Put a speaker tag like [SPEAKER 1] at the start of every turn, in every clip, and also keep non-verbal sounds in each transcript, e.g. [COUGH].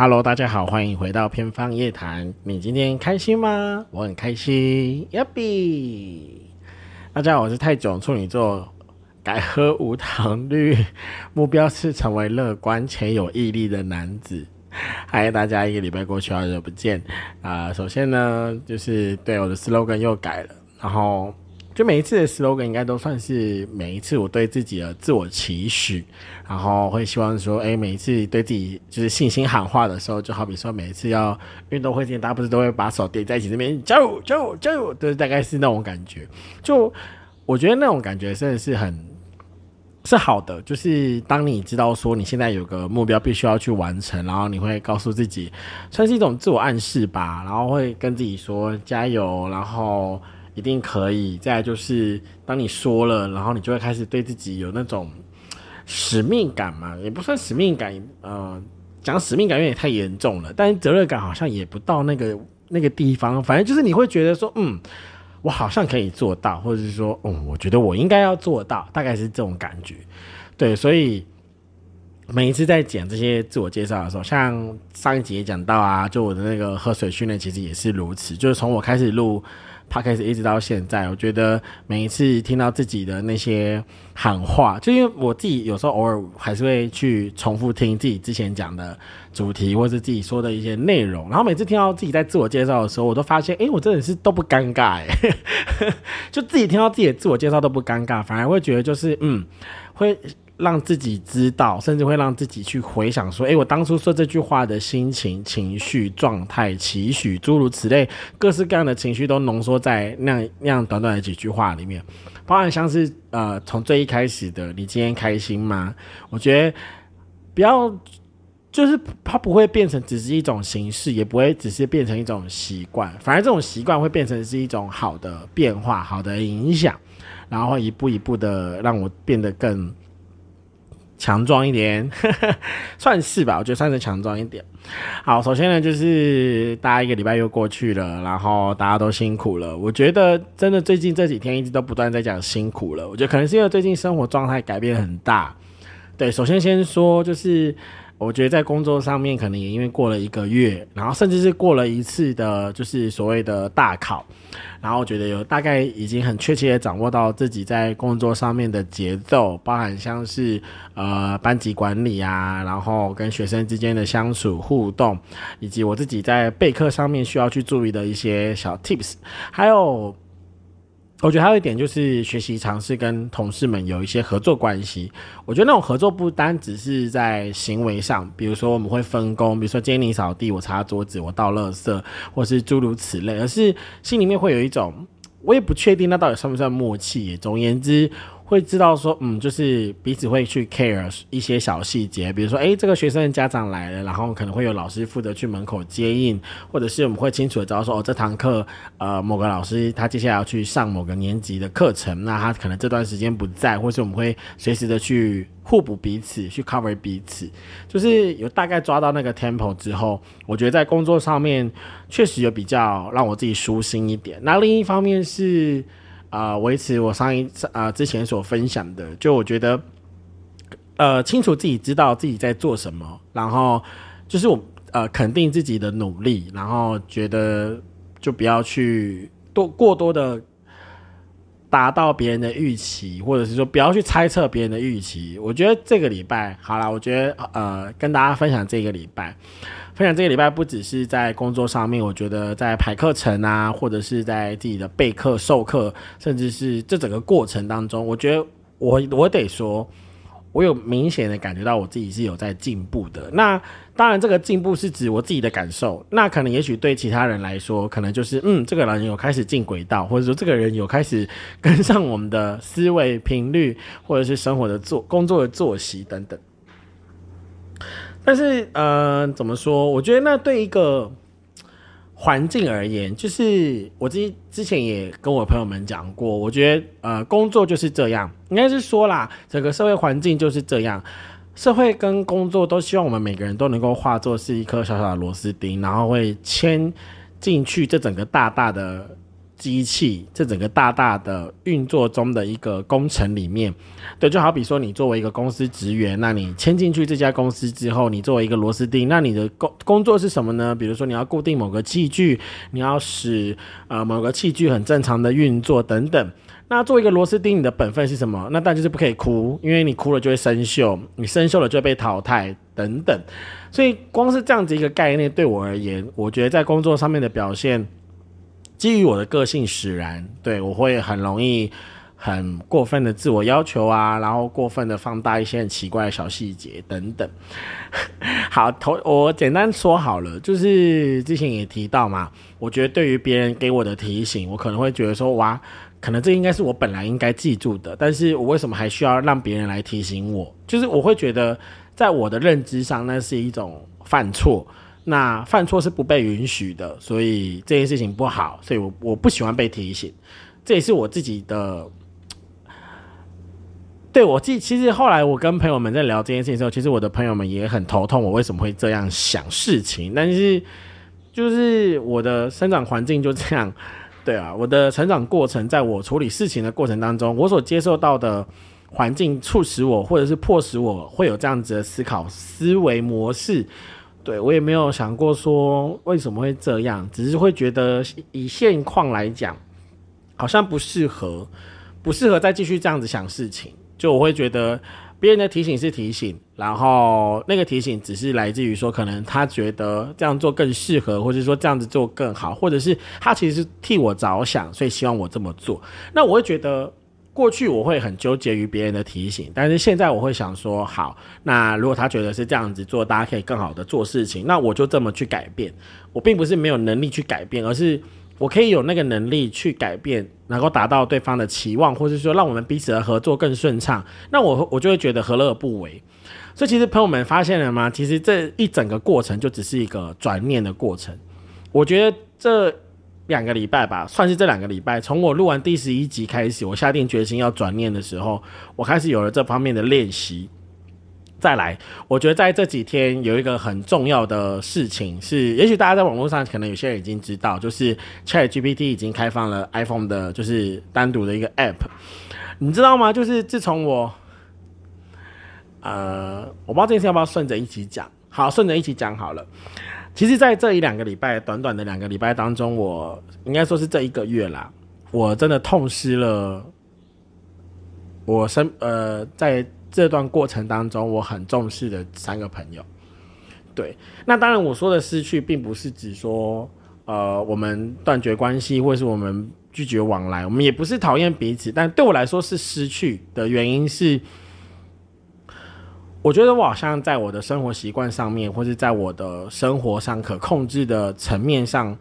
[SPEAKER 1] Hello，大家好，欢迎回到偏方夜谈。你今天开心吗？我很开心，Yappy。大家好，我是泰囧，处女座，改喝无糖绿，目标是成为乐观且有毅力的男子。嗨，大家一个礼拜过去，好久不见啊！首先呢，就是对我的 slogan 又改了，然后。就每一次的 slogan 应该都算是每一次我对自己的自我期许，然后会希望说，哎，每一次对自己就是信心喊话的时候，就好比说每一次要运动会之前，大家不是都会把手叠在一起，这边加油加油加油，就是大概是那种感觉。就我觉得那种感觉真的是很是好的，就是当你知道说你现在有个目标必须要去完成，然后你会告诉自己，算是一种自我暗示吧，然后会跟自己说加油，然后。一定可以。再就是，当你说了，然后你就会开始对自己有那种使命感嘛，也不算使命感，呃，讲使命感有点太严重了。但是责任感好像也不到那个那个地方。反正就是你会觉得说，嗯，我好像可以做到，或者是说，嗯，我觉得我应该要做到，大概是这种感觉。对，所以每一次在讲这些自我介绍的时候，像上一集也讲到啊，就我的那个喝水训练，其实也是如此。就是从我开始录。他开始一直到现在，我觉得每一次听到自己的那些喊话，就因为我自己有时候偶尔还是会去重复听自己之前讲的主题，或是自己说的一些内容。然后每次听到自己在自我介绍的时候，我都发现，哎，我真的是都不尴尬，哎，[LAUGHS] 就自己听到自己的自我介绍都不尴尬，反而会觉得就是，嗯，会。让自己知道，甚至会让自己去回想说：“诶，我当初说这句话的心情、情绪、状态、期许，诸如此类，各式各样的情绪都浓缩在那样那样短短的几句话里面。包含像是呃，从最一开始的‘你今天开心吗’，我觉得不要，就是它不会变成只是一种形式，也不会只是变成一种习惯，反而这种习惯会变成是一种好的变化、好的影响，然后一步一步的让我变得更。”强壮一点，[LAUGHS] 算是吧，我觉得算是强壮一点。好，首先呢，就是大家一个礼拜又过去了，然后大家都辛苦了。我觉得真的最近这几天一直都不断在讲辛苦了。我觉得可能是因为最近生活状态改变很大。对，首先先说就是。我觉得在工作上面，可能也因为过了一个月，然后甚至是过了一次的，就是所谓的大考，然后觉得有大概已经很确切的掌握到自己在工作上面的节奏，包含像是呃班级管理啊，然后跟学生之间的相处互动，以及我自己在备课上面需要去注意的一些小 tips，还有。我觉得还有一点就是学习尝试跟同事们有一些合作关系。我觉得那种合作不单只是在行为上，比如说我们会分工，比如说今天你扫地，我擦桌子，我倒垃圾，或是诸如此类，而是心里面会有一种，我也不确定那到底算不算默契。总而言之。会知道说，嗯，就是彼此会去 care 一些小细节，比如说，诶，这个学生的家长来了，然后可能会有老师负责去门口接应，或者是我们会清楚的知道说，哦，这堂课，呃，某个老师他接下来要去上某个年级的课程，那他可能这段时间不在，或是我们会随时的去互补彼此，去 cover 彼此，就是有大概抓到那个 tempo 之后，我觉得在工作上面确实有比较让我自己舒心一点。那另一方面是。啊，维持我上一次啊之前所分享的，就我觉得，呃，清楚自己知道自己在做什么，然后就是我呃肯定自己的努力，然后觉得就不要去多过多的达到别人的预期，或者是说不要去猜测别人的预期。我觉得这个礼拜好了，我觉得呃跟大家分享这个礼拜。分享这个礼拜不只是在工作上面，我觉得在排课程啊，或者是在自己的备课、授课，甚至是这整个过程当中，我觉得我我得说，我有明显的感觉到我自己是有在进步的。那当然，这个进步是指我自己的感受。那可能也许对其他人来说，可能就是嗯，这个人有开始进轨道，或者说这个人有开始跟上我们的思维频率，或者是生活的作工作的作息等等。但是，呃，怎么说？我觉得那对一个环境而言，就是我之之前也跟我朋友们讲过，我觉得，呃，工作就是这样，应该是说啦，整个社会环境就是这样，社会跟工作都希望我们每个人都能够化作是一颗小小的螺丝钉，然后会牵进去这整个大大的机器，这整个大大的运作中的一个工程里面，对，就好比说你作为一个公司职员，那你签进去这家公司之后，你作为一个螺丝钉，那你的工工作是什么呢？比如说你要固定某个器具，你要使呃某个器具很正常的运作等等。那作为一个螺丝钉，你的本分是什么？那但就是不可以哭，因为你哭了就会生锈，你生锈了就会被淘汰等等。所以光是这样子一个概念，对我而言，我觉得在工作上面的表现，基于我的个性使然，对我会很容易很过分的自我要求啊，然后过分的放大一些很奇怪的小细节等等。[LAUGHS] 好，头我简单说好了，就是之前也提到嘛，我觉得对于别人给我的提醒，我可能会觉得说哇。可能这应该是我本来应该记住的，但是我为什么还需要让别人来提醒我？就是我会觉得，在我的认知上，那是一种犯错。那犯错是不被允许的，所以这件事情不好，所以我我不喜欢被提醒。这也是我自己的。对我记，其实后来我跟朋友们在聊这件事情的时候，其实我的朋友们也很头痛，我为什么会这样想事情？但是就是我的生长环境就这样。[LAUGHS] 对啊，我的成长过程，在我处理事情的过程当中，我所接受到的环境促使我，或者是迫使我会有这样子的思考思维模式。对我也没有想过说为什么会这样，只是会觉得以现况来讲，好像不适合，不适合再继续这样子想事情。就我会觉得。别人的提醒是提醒，然后那个提醒只是来自于说，可能他觉得这样做更适合，或者说这样子做更好，或者是他其实是替我着想，所以希望我这么做。那我会觉得，过去我会很纠结于别人的提醒，但是现在我会想说，好，那如果他觉得是这样子做，大家可以更好的做事情，那我就这么去改变。我并不是没有能力去改变，而是。我可以有那个能力去改变，能够达到对方的期望，或者说让我们彼此的合作更顺畅，那我我就会觉得何乐而不为。所以其实朋友们发现了吗？其实这一整个过程就只是一个转念的过程。我觉得这两个礼拜吧，算是这两个礼拜，从我录完第十一集开始，我下定决心要转念的时候，我开始有了这方面的练习。再来，我觉得在这几天有一个很重要的事情是，也许大家在网络上可能有些人已经知道，就是 Chat GPT 已经开放了 iPhone 的，就是单独的一个 App，你知道吗？就是自从我，呃，我不知道这件事要不要顺着一起讲，好，顺着一起讲好了。其实，在这一两个礼拜，短短的两个礼拜当中，我应该说是这一个月啦，我真的痛失了我生呃在。这段过程当中，我很重视的三个朋友，对，那当然我说的失去，并不是指说，呃，我们断绝关系，或是我们拒绝往来，我们也不是讨厌彼此，但对我来说是失去的原因是，我觉得我好像在我的生活习惯上面，或是在我的生活上可控制的层面上，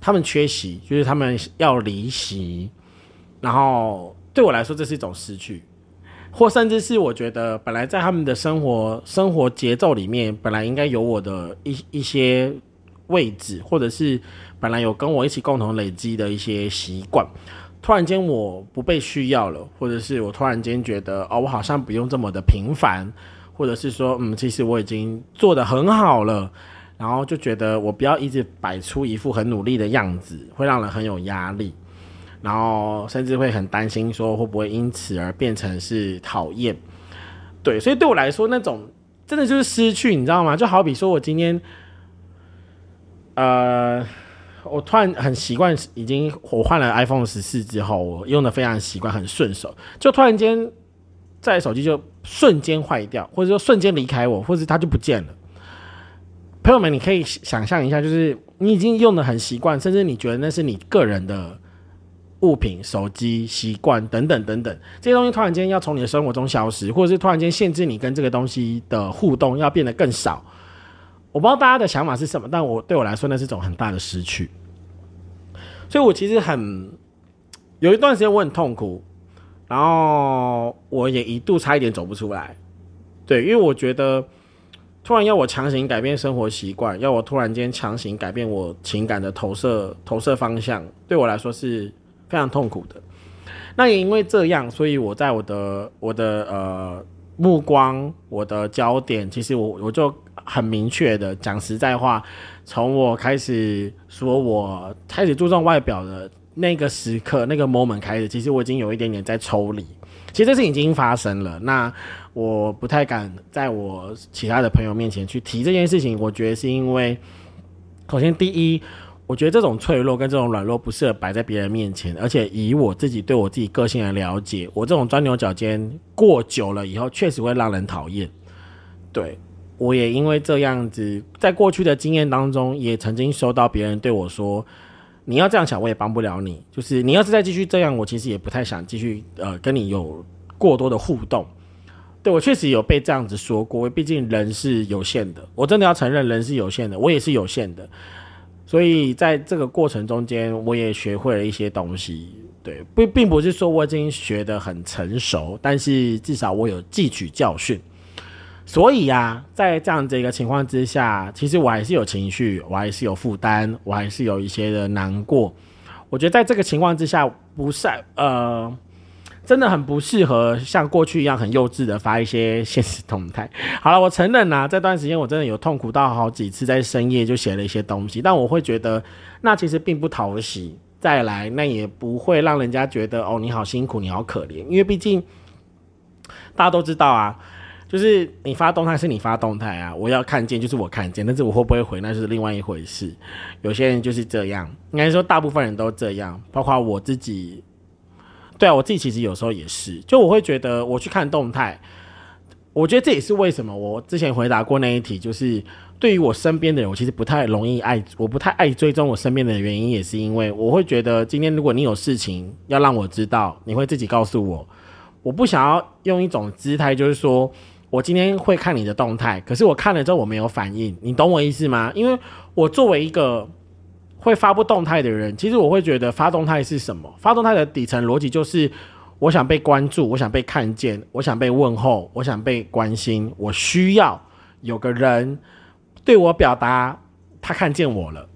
[SPEAKER 1] 他们缺席，就是他们要离席，然后对我来说，这是一种失去。或甚至是我觉得，本来在他们的生活生活节奏里面，本来应该有我的一一些位置，或者是本来有跟我一起共同累积的一些习惯，突然间我不被需要了，或者是我突然间觉得，哦，我好像不用这么的频繁，或者是说，嗯，其实我已经做得很好了，然后就觉得我不要一直摆出一副很努力的样子，会让人很有压力。然后甚至会很担心，说会不会因此而变成是讨厌，对，所以对我来说，那种真的就是失去，你知道吗？就好比说我今天，呃，我突然很习惯，已经我换了 iPhone 十四之后，我用的非常习惯，很顺手，就突然间在手机就瞬间坏掉，或者说瞬间离开我，或者它就不见了。朋友们，你可以想象一下，就是你已经用的很习惯，甚至你觉得那是你个人的。物品、手机、习惯等等等等，这些东西突然间要从你的生活中消失，或者是突然间限制你跟这个东西的互动，要变得更少。我不知道大家的想法是什么，但我对我来说，那是一种很大的失去。所以我其实很 [CLEARS THROAT] 有一段时间我很痛苦，然后我也一度差一点走不出来。对，因为我觉得突然要我强行改变生活习惯，要我突然间强行改变我情感的投射投射方向，对我来说是。非常痛苦的，那也因为这样，所以我在我的我的呃目光，我的焦点，其实我我就很明确的讲实在话，从我开始说我开始注重外表的那个时刻那个 moment 开始，其实我已经有一点点在抽离。其实这事情已经发生了，那我不太敢在我其他的朋友面前去提这件事情。我觉得是因为，首先第一，我觉得这种脆弱跟这种软弱不适合摆在别人面前，而且以我自己对我自己个性的了解，我这种钻牛角尖过久了以后，确实会让人讨厌。对我也因为这样子，在过去的经验当中，也曾经收到别人对我说。你要这样想，我也帮不了你。就是你要是再继续这样，我其实也不太想继续呃跟你有过多的互动。对我确实有被这样子说过，毕竟人是有限的，我真的要承认人是有限的，我也是有限的。所以在这个过程中间，我也学会了一些东西。对，并并不是说我已经学得很成熟，但是至少我有汲取教训。所以呀，在这样子一个情况之下，其实我还是有情绪，我还是有负担，我还是有一些的难过。我觉得在这个情况之下，不是呃，真的很不适合像过去一样很幼稚的发一些现实动态。[LAUGHS] 好了，我承认呐，这段时间我真的有痛苦到好几次，在深夜就写了一些东西，但我会觉得那其实并不讨喜。再来，那也不会让人家觉得哦，你好辛苦，你好可怜，因为毕竟大家都知道啊。就是你发动态是你发动态啊，我要看见就是我看见，但是我会不会回那是另外一回事。有些人就是这样，应该说大部分人都这样，包括我自己。对啊，我自己其实有时候也是，就我会觉得我去看动态，我觉得这也是为什么我之前回答过那一题，就是对于我身边的人，我其实不太容易爱，我不太爱追踪我身边的原因，也是因为我会觉得今天如果你有事情要让我知道，你会自己告诉我，我不想要用一种姿态，就是说。我今天会看你的动态，可是我看了之后我没有反应，你懂我意思吗？因为我作为一个会发布动态的人，其实我会觉得发动态是什么？发动态的底层逻辑就是我想被关注，我想被看见，我想被问候，我想被关心，我需要有个人对我表达他看见我了。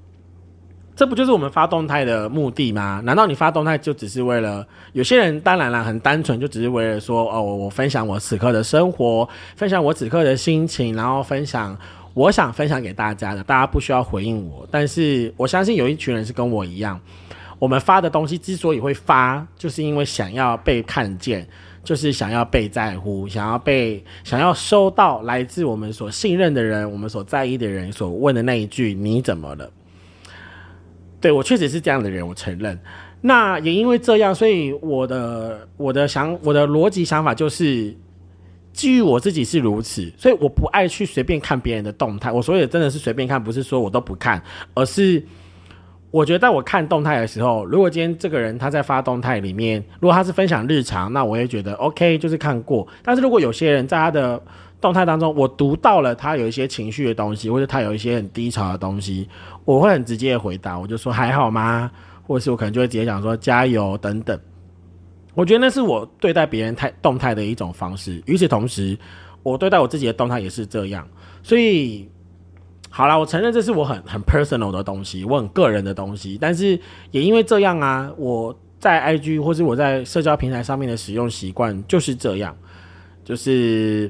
[SPEAKER 1] 这不就是我们发动态的目的吗？难道你发动态就只是为了有些人？当然了，很单纯，就只是为了说哦，我分享我此刻的生活，分享我此刻的心情，然后分享我想分享给大家的。大家不需要回应我，但是我相信有一群人是跟我一样，我们发的东西之所以会发，就是因为想要被看见，就是想要被在乎，想要被想要收到来自我们所信任的人，我们所在意的人所问的那一句“你怎么了”。对我确实是这样的人，我承认。那也因为这样，所以我的我的想我的逻辑想法就是，基于我自己是如此，所以我不爱去随便看别人的动态。我所以真的是随便看，不是说我都不看，而是我觉得在我看动态的时候，如果今天这个人他在发动态里面，如果他是分享日常，那我也觉得 OK，就是看过。但是如果有些人在他的动态当中，我读到了他有一些情绪的东西，或者他有一些很低潮的东西，我会很直接的回答，我就说还好吗？或者是我可能就会直接讲说加油等等。我觉得那是我对待别人态动态的一种方式。与此同时，我对待我自己的动态也是这样。所以，好了，我承认这是我很很 personal 的东西，我很个人的东西。但是也因为这样啊，我在 IG 或是我在社交平台上面的使用习惯就是这样，就是。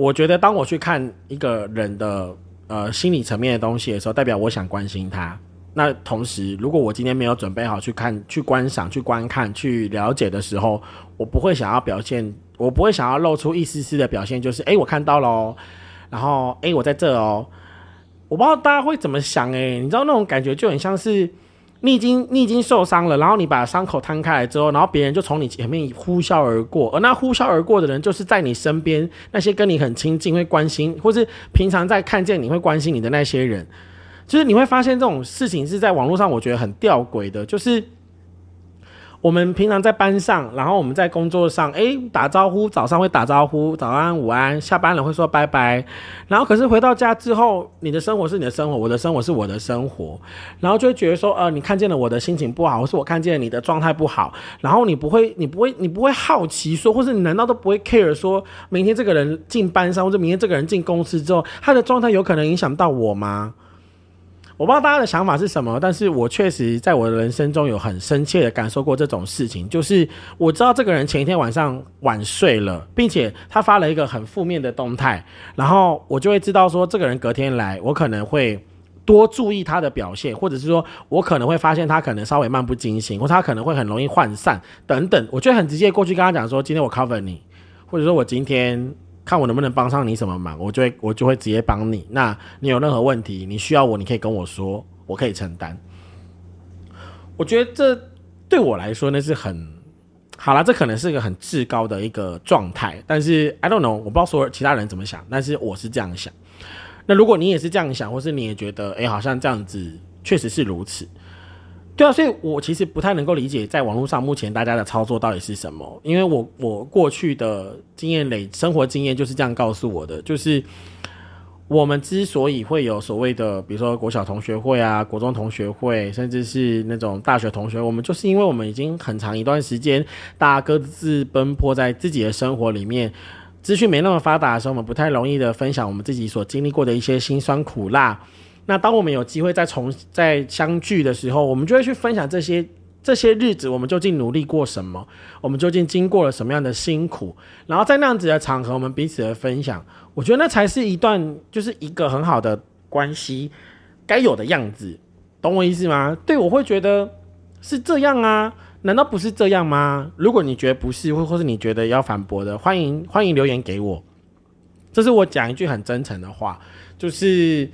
[SPEAKER 1] 我觉得，当我去看一个人的呃心理层面的东西的时候，代表我想关心他。那同时，如果我今天没有准备好去看、去观赏、去观看、去了解的时候，我不会想要表现，我不会想要露出一丝丝的表现，就是哎，我看到了，然后哎，我在这哦。我不知道大家会怎么想，哎，你知道那种感觉就很像是。你已经你已经受伤了，然后你把伤口摊开来之后，然后别人就从你前面呼啸而过，而那呼啸而过的人，就是在你身边那些跟你很亲近、会关心，或是平常在看见你会关心你的那些人，就是你会发现这种事情是在网络上，我觉得很吊诡的，就是。我们平常在班上，然后我们在工作上，哎，打招呼，早上会打招呼，早安、午安，下班了会说拜拜，然后可是回到家之后，你的生活是你的生活，我的生活是我的生活，然后就会觉得说，呃，你看见了我的心情不好，或是我看见了你的状态不好，然后你不会，你不会，你不会好奇说，或是你难道都不会 care 说，明天这个人进班上，或者明天这个人进公司之后，他的状态有可能影响到我吗？我不知道大家的想法是什么，但是我确实在我的人生中有很深切的感受过这种事情，就是我知道这个人前一天晚上晚睡了，并且他发了一个很负面的动态，然后我就会知道说这个人隔天来，我可能会。多注意他的表现，或者是说我可能会发现他可能稍微漫不经心，或他可能会很容易涣散等等，我就很直接过去跟他讲说，今天我 cover 你，或者说我今天看我能不能帮上你什么忙，我就会我就会直接帮你。那你有任何问题，你需要我，你可以跟我说，我可以承担。我觉得这对我来说那是很好了，这可能是一个很至高的一个状态，但是 I don't know，我不知道所有其他人怎么想，但是我是这样想。那如果你也是这样想，或是你也觉得，哎，好像这样子确实是如此，对啊，所以我其实不太能够理解，在网络上目前大家的操作到底是什么，因为我我过去的经验累生活经验就是这样告诉我的，就是我们之所以会有所谓的，比如说国小同学会啊、国中同学会，甚至是那种大学同学，我们就是因为我们已经很长一段时间，大家各自奔波在自己的生活里面。资讯没那么发达的时候，我们不太容易的分享我们自己所经历过的一些辛酸苦辣。那当我们有机会再重再相聚的时候，我们就会去分享这些这些日子我们究竟努力过什么，我们究竟经过了什么样的辛苦。然后在那样子的场合，我们彼此的分享，我觉得那才是一段就是一个很好的关系该有的样子。懂我意思吗？对我会觉得是这样啊。难道不是这样吗？如果你觉得不是，或或是你觉得要反驳的，欢迎欢迎留言给我。这是我讲一句很真诚的话，就是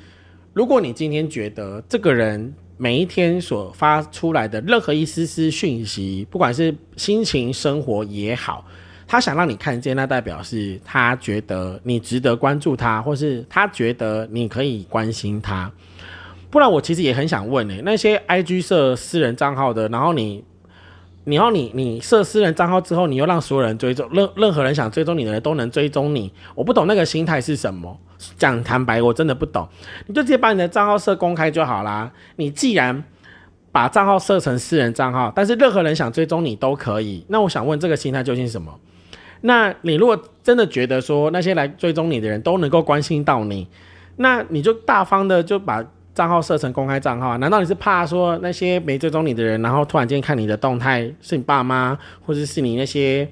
[SPEAKER 1] 如果你今天觉得这个人每一天所发出来的任何一丝丝讯息，不管是心情、生活也好，他想让你看见，那代表是他觉得你值得关注他，或是他觉得你可以关心他。不然，我其实也很想问诶，那些 IG 设私人账号的，然后你。然后你你设私人账号之后，你又让所有人追踪，任任何人想追踪你的人都能追踪你。我不懂那个心态是什么。讲坦白，我真的不懂。你就直接把你的账号设公开就好啦。你既然把账号设成私人账号，但是任何人想追踪你都可以。那我想问，这个心态究竟是什么？那你如果真的觉得说那些来追踪你的人都能够关心到你，那你就大方的就把。账号设成公开账号，难道你是怕说那些没追踪你的人，然后突然间看你的动态是你爸妈，或者是你那些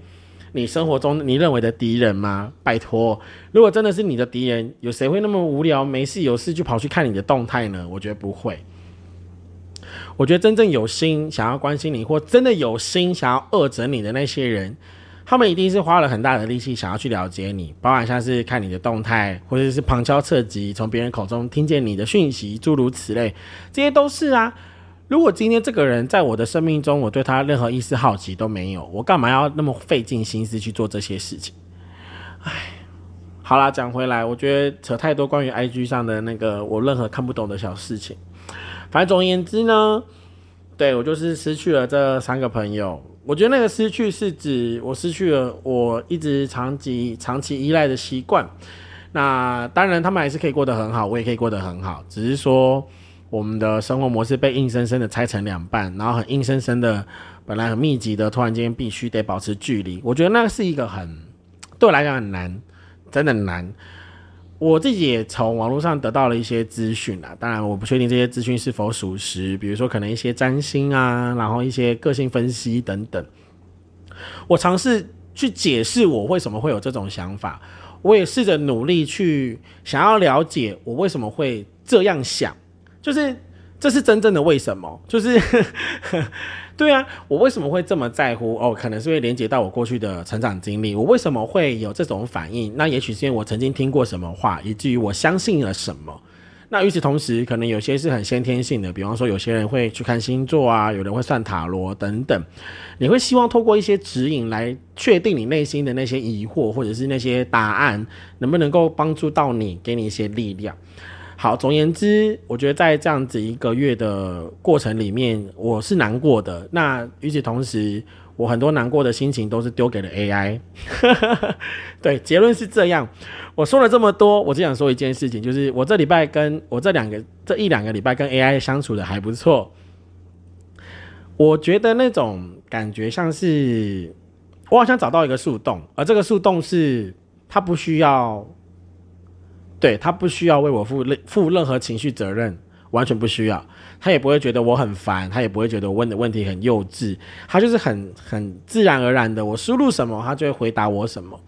[SPEAKER 1] 你生活中你认为的敌人吗？拜托，如果真的是你的敌人，有谁会那么无聊没事有事就跑去看你的动态呢？我觉得不会。我觉得真正有心想要关心你，或真的有心想要恶整你的那些人。他们一定是花了很大的力气想要去了解你，包含像是看你的动态，或者是旁敲侧击从别人口中听见你的讯息，诸如此类，这些都是啊。如果今天这个人在我的生命中，我对他任何一丝好奇都没有，我干嘛要那么费尽心思去做这些事情？唉，好啦，讲回来，我觉得扯太多关于 IG 上的那个我任何看不懂的小事情。反正总而言之呢，对我就是失去了这三个朋友。我觉得那个失去是指我失去了我一直长期长期依赖的习惯。那当然，他们还是可以过得很好，我也可以过得很好。只是说，我们的生活模式被硬生生的拆成两半，然后很硬生生的，本来很密集的，突然间必须得保持距离。我觉得那是一个很对我来讲很难，真的难。我自己也从网络上得到了一些资讯啊，当然我不确定这些资讯是否属实，比如说可能一些占星啊，然后一些个性分析等等。我尝试去解释我为什么会有这种想法，我也试着努力去想要了解我为什么会这样想，就是这是真正的为什么，就是。[LAUGHS] 对啊，我为什么会这么在乎？哦，可能是会连接到我过去的成长经历。我为什么会有这种反应？那也许是因为我曾经听过什么话，以至于我相信了什么。那与此同时，可能有些是很先天性的，比方说有些人会去看星座啊，有人会算塔罗等等。你会希望透过一些指引来确定你内心的那些疑惑，或者是那些答案，能不能够帮助到你，给你一些力量。好，总言之，我觉得在这样子一个月的过程里面，我是难过的。那与此同时，我很多难过的心情都是丢给了 AI。[LAUGHS] 对，结论是这样。我说了这么多，我只想说一件事情，就是我这礼拜跟我这两个这一两个礼拜跟 AI 相处的还不错。我觉得那种感觉像是我好像找到一个树洞，而这个树洞是它不需要。对他不需要为我负任负任何情绪责任，完全不需要。他也不会觉得我很烦，他也不会觉得我问的问题很幼稚。他就是很很自然而然的，我输入什么，他就会回答我什么。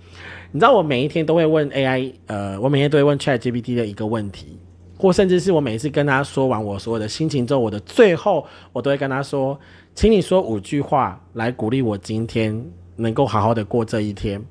[SPEAKER 1] 你知道，我每一天都会问 AI，呃，我每天都会问 ChatGPT 的一个问题，或甚至是我每次跟他说完我所有的心情之后，我的最后我都会跟他说，请你说五句话来鼓励我今天能够好好的过这一天。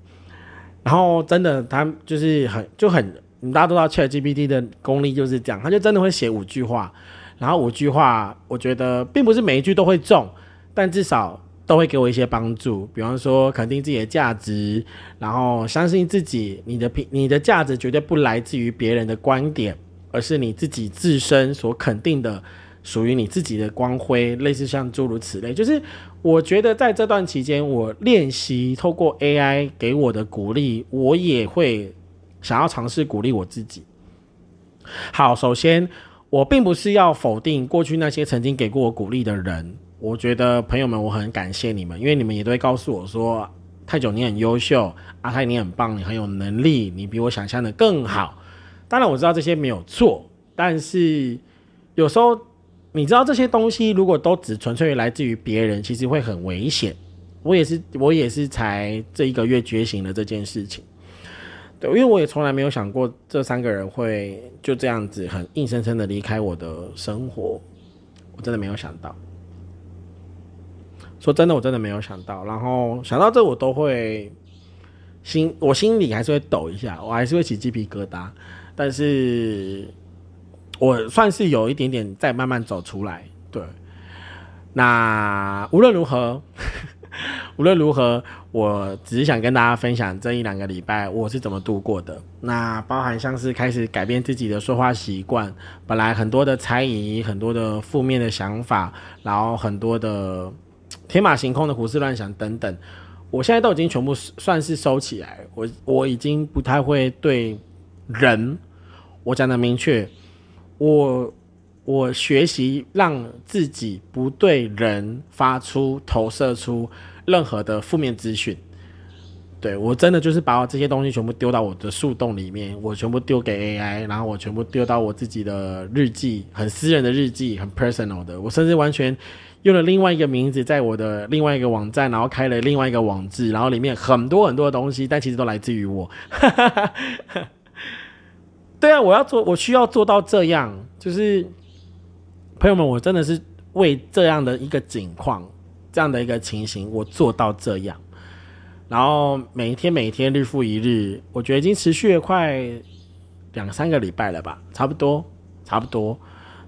[SPEAKER 1] 然后真的，他就是很就很，大家都知道 ChatGPT 的功力就是这样，他就真的会写五句话，然后五句话，我觉得并不是每一句都会中，但至少都会给我一些帮助。比方说，肯定自己的价值，然后相信自己，你的品，你的价值绝对不来自于别人的观点，而是你自己自身所肯定的。属于你自己的光辉，类似像诸如此类，就是我觉得在这段期间，我练习透过 AI 给我的鼓励，我也会想要尝试鼓励我自己。好，首先我并不是要否定过去那些曾经给过我鼓励的人，我觉得朋友们，我很感谢你们，因为你们也都会告诉我说，太久你很优秀，阿泰你很棒，你很有能力，你比我想象的更好。当然我知道这些没有错，但是有时候。你知道这些东西如果都只纯粹来自于别人，其实会很危险。我也是，我也是才这一个月觉醒了这件事情。因为我也从来没有想过这三个人会就这样子很硬生生的离开我的生活，我真的没有想到。说真的，我真的没有想到。然后想到这，我都会心，我心里还是会抖一下，我还是会起鸡皮疙瘩。但是。我算是有一点点在慢慢走出来，对。那无论如何，[LAUGHS] 无论如何，我只是想跟大家分享这一两个礼拜我是怎么度过的。那包含像是开始改变自己的说话习惯，本来很多的猜疑，很多的负面的想法，然后很多的天马行空的胡思乱想等等，我现在都已经全部算是收起来。我我已经不太会对人，我讲的明确。我我学习让自己不对人发出投射出任何的负面资讯，对我真的就是把我这些东西全部丢到我的树洞里面，我全部丢给 AI，然后我全部丢到我自己的日记，很私人的日记，很 personal 的。我甚至完全用了另外一个名字，在我的另外一个网站，然后开了另外一个网志，然后里面很多很多的东西，但其实都来自于我。[LAUGHS] 对啊，我要做，我需要做到这样。就是朋友们，我真的是为这样的一个景况，这样的一个情形，我做到这样。然后每一天，每一天，日复一日，我觉得已经持续了快两三个礼拜了吧，差不多，差不多。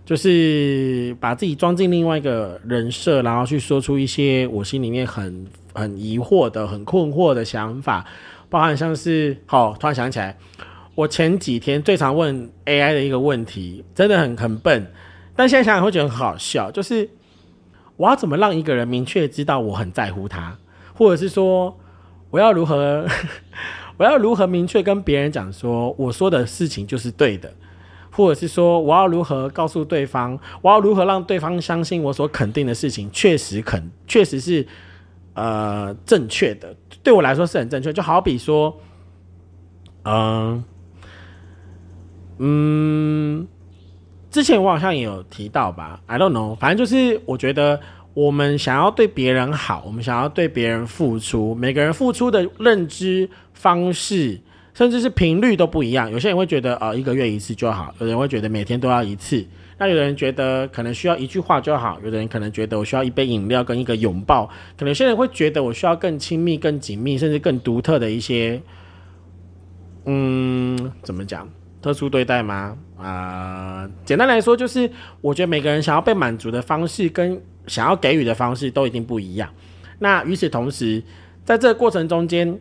[SPEAKER 1] 就是把自己装进另外一个人设，然后去说出一些我心里面很很疑惑的、很困惑的想法，包含像是，好，突然想起来。我前几天最常问 AI 的一个问题，真的很很笨，但现在想想会觉得很好笑，就是我要怎么让一个人明确知道我很在乎他，或者是说我要如何 [LAUGHS] 我要如何明确跟别人讲说我说的事情就是对的，或者是说我要如何告诉对方，我要如何让对方相信我所肯定的事情确实肯确实是呃正确的，对我来说是很正确，就好比说，嗯。嗯，之前我好像也有提到吧，I don't know，反正就是我觉得我们想要对别人好，我们想要对别人付出，每个人付出的认知方式，甚至是频率都不一样。有些人会觉得呃一个月一次就好，有人会觉得每天都要一次，那有的人觉得可能需要一句话就好，有的人可能觉得我需要一杯饮料跟一个拥抱，可能有些人会觉得我需要更亲密、更紧密，甚至更独特的一些，嗯，怎么讲？特殊对待吗？啊，简单来说，就是我觉得每个人想要被满足的方式跟想要给予的方式都一定不一样。那与此同时，在这个过程中间，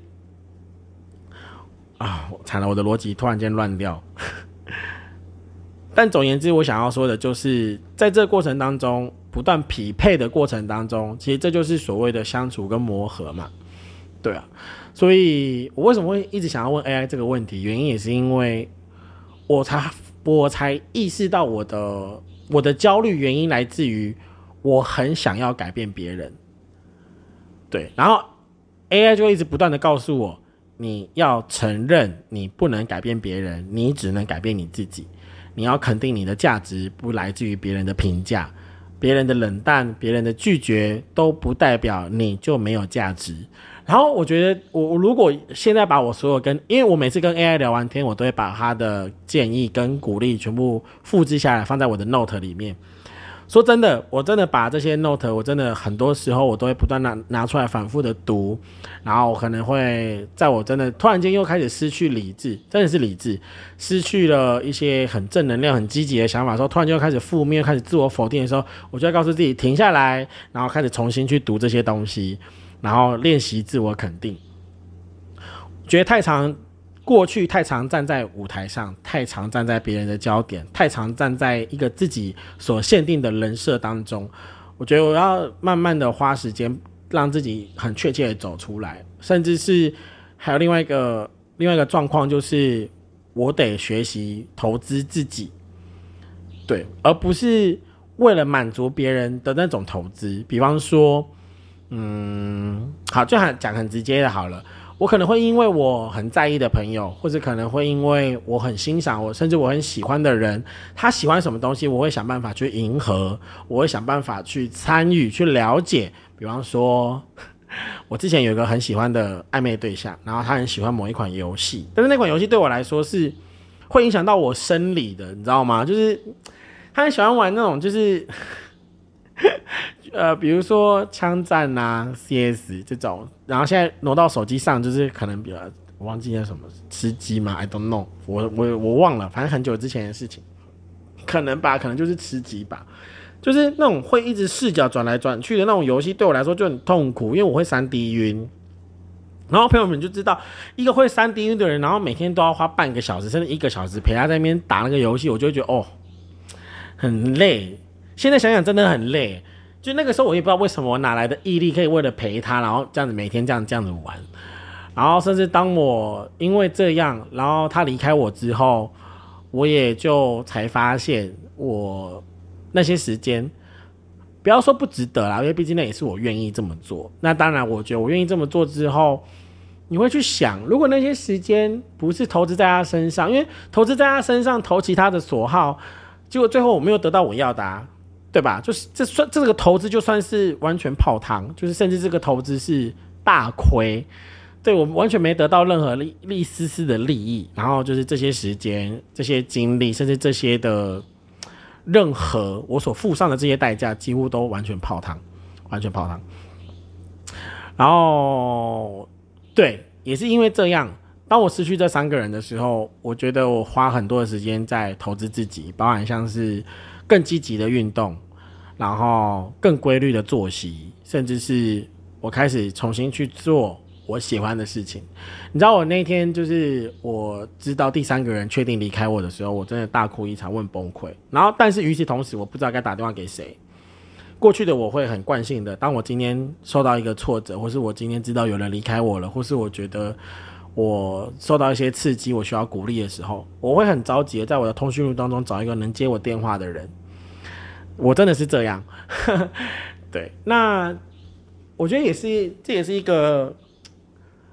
[SPEAKER 1] 啊，惨了，我的逻辑突然间乱掉。[LAUGHS] 但总言之，我想要说的就是，在这个过程当中，不断匹配的过程当中，其实这就是所谓的相处跟磨合嘛。对啊，所以我为什么会一直想要问 AI 这个问题？原因也是因为。我才我才意识到我的我的焦虑原因来自于我很想要改变别人，对，然后 AI 就一直不断的告诉我，你要承认你不能改变别人，你只能改变你自己，你要肯定你的价值不来自于别人的评价，别人的冷淡、别人的拒绝都不代表你就没有价值。然后我觉得，我如果现在把我所有跟，因为我每次跟 AI 聊完天，我都会把他的建议跟鼓励全部复制下来，放在我的 Note 里面。说真的，我真的把这些 Note，我真的很多时候我都会不断拿拿出来反复的读，然后可能会在我真的突然间又开始失去理智，真的是理智，失去了一些很正能量、很积极的想法的时候，突然间又开始负面、开始自我否定的时候，我就要告诉自己停下来，然后开始重新去读这些东西。然后练习自我肯定，觉得太长，过去太常站在舞台上，太常站在别人的焦点，太常站在一个自己所限定的人设当中。我觉得我要慢慢的花时间，让自己很确切的走出来，甚至是还有另外一个另外一个状况，就是我得学习投资自己，对，而不是为了满足别人的那种投资，比方说。嗯，好，就很讲很直接的，好了。我可能会因为我很在意的朋友，或者可能会因为我很欣赏我，甚至我很喜欢的人，他喜欢什么东西，我会想办法去迎合，我会想办法去参与、去了解。比方说，[LAUGHS] 我之前有一个很喜欢的暧昧对象，然后他很喜欢某一款游戏，但是那款游戏对我来说是会影响到我生理的，你知道吗？就是他很喜欢玩那种，就是。呃，比如说枪战呐，CS 这种，然后现在挪到手机上，就是可能比较我忘记叫什么吃鸡嘛，I don't know，我我我忘了，反正很久之前的事情，可能吧，可能就是吃鸡吧，就是那种会一直视角转来转去的那种游戏，对我来说就很痛苦，因为我会三 D 晕。然后朋友们就知道，一个会三 D 晕的人，然后每天都要花半个小时甚至一个小时陪他在那边打那个游戏，我就会觉得哦，很累。现在想想真的很累。就那个时候，我也不知道为什么我哪来的毅力，可以为了陪他，然后这样子每天这样这样子玩，然后甚至当我因为这样，然后他离开我之后，我也就才发现我那些时间，不要说不值得啦，因为毕竟那也是我愿意这么做。那当然，我觉得我愿意这么做之后，你会去想，如果那些时间不是投资在他身上，因为投资在他身上投其他的所好，结果最后我没有得到我要的。对吧？就是这算这个投资就算是完全泡汤，就是甚至这个投资是大亏，对我完全没得到任何利利丝丝的利益。然后就是这些时间、这些精力，甚至这些的任何我所付上的这些代价，几乎都完全泡汤，完全泡汤。然后对，也是因为这样，当我失去这三个人的时候，我觉得我花很多的时间在投资自己，包含像是更积极的运动。然后更规律的作息，甚至是我开始重新去做我喜欢的事情。你知道，我那天就是我知道第三个人确定离开我的时候，我真的大哭一场，问崩溃。然后，但是与此同时，我不知道该打电话给谁。过去的我会很惯性的，当我今天受到一个挫折，或是我今天知道有人离开我了，或是我觉得我受到一些刺激，我需要鼓励的时候，我会很着急的在我的通讯录当中找一个能接我电话的人。我真的是这样，[LAUGHS] 对，那我觉得也是，这也是一个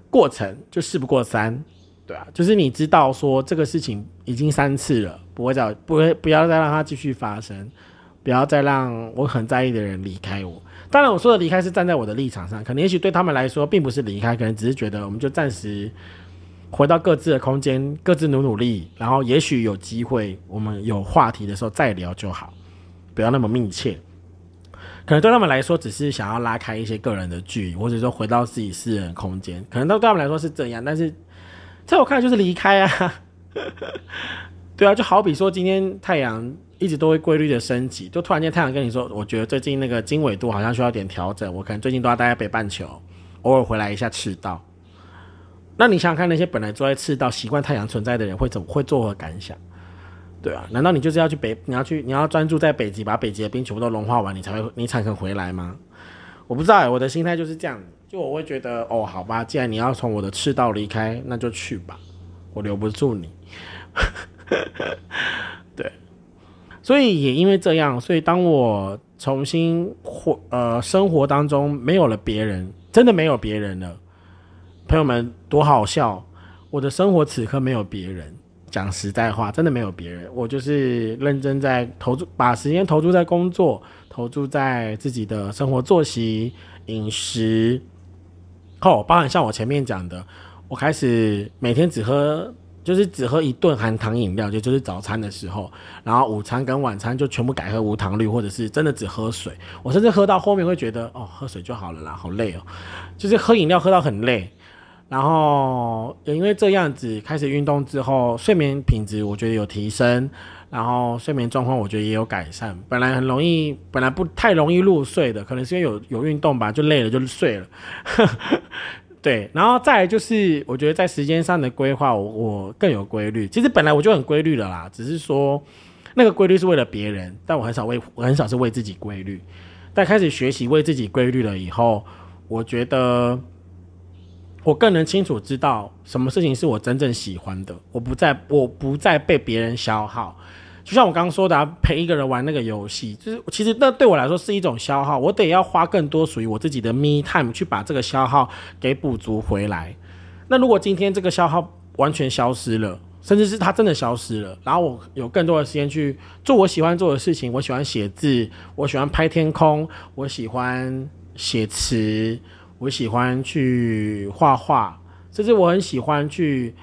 [SPEAKER 1] 过程，就事不过三，对啊，就是你知道说这个事情已经三次了，不会再不会不要再让它继续发生，不要再让我很在意的人离开我。当然，我说的离开是站在我的立场上，可能也许对他们来说并不是离开，可能只是觉得我们就暂时回到各自的空间，各自努努力，然后也许有机会我们有话题的时候再聊就好。不要那么密切，可能对他们来说只是想要拉开一些个人的距离，或者说回到自己私人空间，可能都对他们来说是这样。但是在我看来，就是离开啊，[LAUGHS] 对啊，就好比说今天太阳一直都会规律的升起，就突然间太阳跟你说，我觉得最近那个经纬度好像需要点调整，我可能最近都要待在北半球，偶尔回来一下赤道。那你想想看，那些本来住在赤道、习惯太阳存在的人会怎么会作何感想？对啊，难道你就是要去北？你要去，你要专注在北极，把北极的冰全部都融化完，你才会你才肯回来吗？我不知道，我的心态就是这样，就我会觉得，哦，好吧，既然你要从我的赤道离开，那就去吧，我留不住你。[LAUGHS] 对，所以也因为这样，所以当我重新活，呃，生活当中没有了别人，真的没有别人了，朋友们多好笑，我的生活此刻没有别人。讲实在话，真的没有别人，我就是认真在投注，把时间投注在工作，投注在自己的生活作息、饮食，后，包含像我前面讲的，我开始每天只喝，就是只喝一顿含糖饮料，就就是早餐的时候，然后午餐跟晚餐就全部改喝无糖绿，或者是真的只喝水。我甚至喝到后面会觉得，哦，喝水就好了啦，好累哦，就是喝饮料喝到很累。然后也因为这样子开始运动之后，睡眠品质我觉得有提升，然后睡眠状况我觉得也有改善。本来很容易，本来不太容易入睡的，可能是因为有有运动吧，就累了就睡了。[LAUGHS] 对，然后再来就是我觉得在时间上的规划，我我更有规律。其实本来我就很规律了啦，只是说那个规律是为了别人，但我很少为我很少是为自己规律。但开始学习为自己规律了以后，我觉得。我更能清楚知道什么事情是我真正喜欢的，我不再我不再被别人消耗。就像我刚刚说的，陪一个人玩那个游戏，就是其实那对我来说是一种消耗，我得要花更多属于我自己的 me time 去把这个消耗给补足回来。那如果今天这个消耗完全消失了，甚至是它真的消失了，然后我有更多的时间去做我喜欢做的事情，我喜欢写字，我喜欢拍天空，我喜欢写词。我喜欢去画画，甚至我很喜欢去